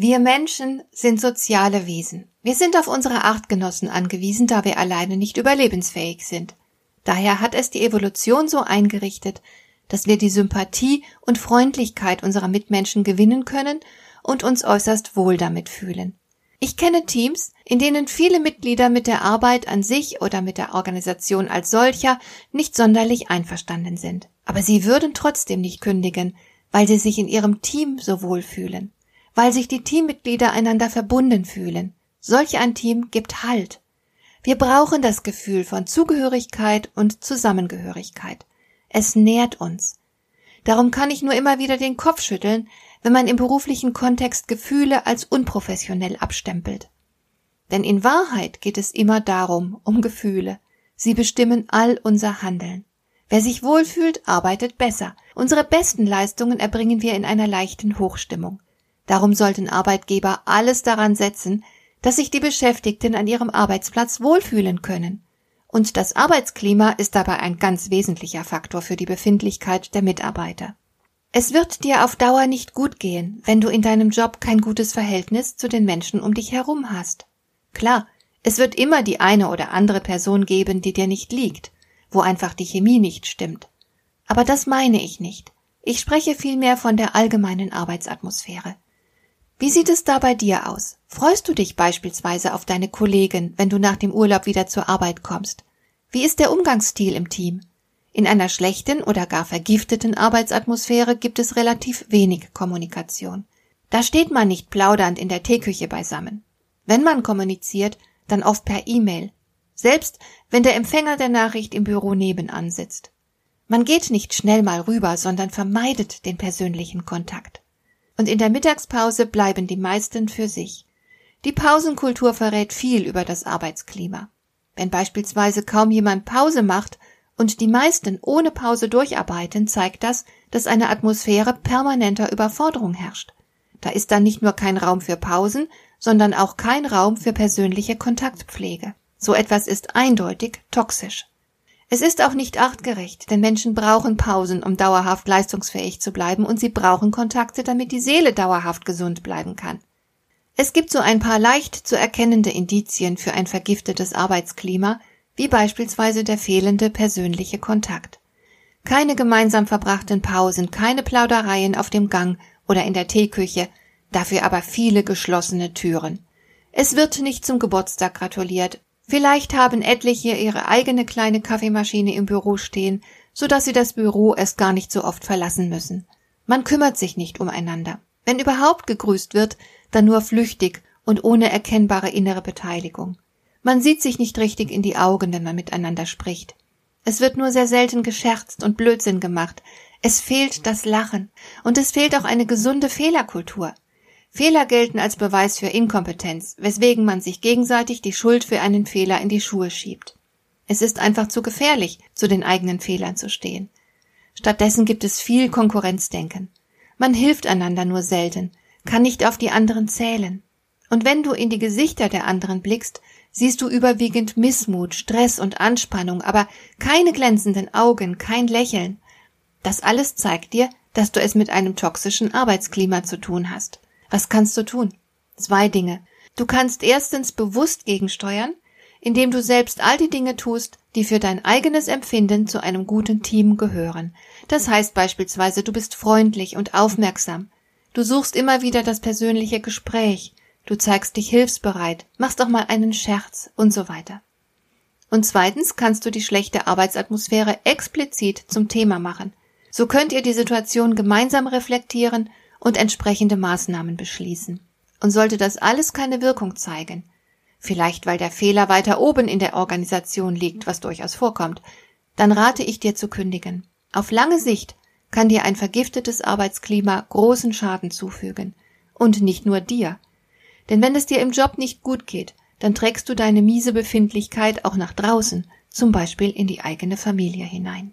Wir Menschen sind soziale Wesen. Wir sind auf unsere Artgenossen angewiesen, da wir alleine nicht überlebensfähig sind. Daher hat es die Evolution so eingerichtet, dass wir die Sympathie und Freundlichkeit unserer Mitmenschen gewinnen können und uns äußerst wohl damit fühlen. Ich kenne Teams, in denen viele Mitglieder mit der Arbeit an sich oder mit der Organisation als solcher nicht sonderlich einverstanden sind. Aber sie würden trotzdem nicht kündigen, weil sie sich in ihrem Team so wohl fühlen weil sich die Teammitglieder einander verbunden fühlen. Solch ein Team gibt Halt. Wir brauchen das Gefühl von Zugehörigkeit und Zusammengehörigkeit. Es nährt uns. Darum kann ich nur immer wieder den Kopf schütteln, wenn man im beruflichen Kontext Gefühle als unprofessionell abstempelt. Denn in Wahrheit geht es immer darum, um Gefühle. Sie bestimmen all unser Handeln. Wer sich wohlfühlt, arbeitet besser. Unsere besten Leistungen erbringen wir in einer leichten Hochstimmung. Darum sollten Arbeitgeber alles daran setzen, dass sich die Beschäftigten an ihrem Arbeitsplatz wohlfühlen können. Und das Arbeitsklima ist dabei ein ganz wesentlicher Faktor für die Befindlichkeit der Mitarbeiter. Es wird dir auf Dauer nicht gut gehen, wenn du in deinem Job kein gutes Verhältnis zu den Menschen um dich herum hast. Klar, es wird immer die eine oder andere Person geben, die dir nicht liegt, wo einfach die Chemie nicht stimmt. Aber das meine ich nicht. Ich spreche vielmehr von der allgemeinen Arbeitsatmosphäre. Wie sieht es da bei dir aus? Freust du dich beispielsweise auf deine Kollegen, wenn du nach dem Urlaub wieder zur Arbeit kommst? Wie ist der Umgangsstil im Team? In einer schlechten oder gar vergifteten Arbeitsatmosphäre gibt es relativ wenig Kommunikation. Da steht man nicht plaudernd in der Teeküche beisammen. Wenn man kommuniziert, dann oft per E-Mail. Selbst wenn der Empfänger der Nachricht im Büro nebenan sitzt. Man geht nicht schnell mal rüber, sondern vermeidet den persönlichen Kontakt und in der Mittagspause bleiben die meisten für sich. Die Pausenkultur verrät viel über das Arbeitsklima. Wenn beispielsweise kaum jemand Pause macht und die meisten ohne Pause durcharbeiten, zeigt das, dass eine Atmosphäre permanenter Überforderung herrscht. Da ist dann nicht nur kein Raum für Pausen, sondern auch kein Raum für persönliche Kontaktpflege. So etwas ist eindeutig toxisch. Es ist auch nicht artgerecht, denn Menschen brauchen Pausen, um dauerhaft leistungsfähig zu bleiben, und sie brauchen Kontakte, damit die Seele dauerhaft gesund bleiben kann. Es gibt so ein paar leicht zu erkennende Indizien für ein vergiftetes Arbeitsklima, wie beispielsweise der fehlende persönliche Kontakt. Keine gemeinsam verbrachten Pausen, keine Plaudereien auf dem Gang oder in der Teeküche, dafür aber viele geschlossene Türen. Es wird nicht zum Geburtstag gratuliert, Vielleicht haben etliche ihre eigene kleine Kaffeemaschine im Büro stehen, so dass sie das Büro erst gar nicht so oft verlassen müssen. Man kümmert sich nicht umeinander. Wenn überhaupt gegrüßt wird, dann nur flüchtig und ohne erkennbare innere Beteiligung. Man sieht sich nicht richtig in die Augen, wenn man miteinander spricht. Es wird nur sehr selten gescherzt und Blödsinn gemacht. Es fehlt das Lachen. Und es fehlt auch eine gesunde Fehlerkultur. Fehler gelten als Beweis für Inkompetenz, weswegen man sich gegenseitig die Schuld für einen Fehler in die Schuhe schiebt. Es ist einfach zu gefährlich, zu den eigenen Fehlern zu stehen. Stattdessen gibt es viel Konkurrenzdenken. Man hilft einander nur selten, kann nicht auf die anderen zählen. Und wenn du in die Gesichter der anderen blickst, siehst du überwiegend Missmut, Stress und Anspannung, aber keine glänzenden Augen, kein Lächeln. Das alles zeigt dir, dass du es mit einem toxischen Arbeitsklima zu tun hast. Was kannst du tun? Zwei Dinge. Du kannst erstens bewusst gegensteuern, indem du selbst all die Dinge tust, die für dein eigenes Empfinden zu einem guten Team gehören. Das heißt beispielsweise, du bist freundlich und aufmerksam. Du suchst immer wieder das persönliche Gespräch. Du zeigst dich hilfsbereit, machst auch mal einen Scherz und so weiter. Und zweitens kannst du die schlechte Arbeitsatmosphäre explizit zum Thema machen. So könnt ihr die Situation gemeinsam reflektieren und entsprechende Maßnahmen beschließen. Und sollte das alles keine Wirkung zeigen, vielleicht weil der Fehler weiter oben in der Organisation liegt, was durchaus vorkommt, dann rate ich dir zu kündigen. Auf lange Sicht kann dir ein vergiftetes Arbeitsklima großen Schaden zufügen. Und nicht nur dir. Denn wenn es dir im Job nicht gut geht, dann trägst du deine miese Befindlichkeit auch nach draußen, zum Beispiel in die eigene Familie hinein.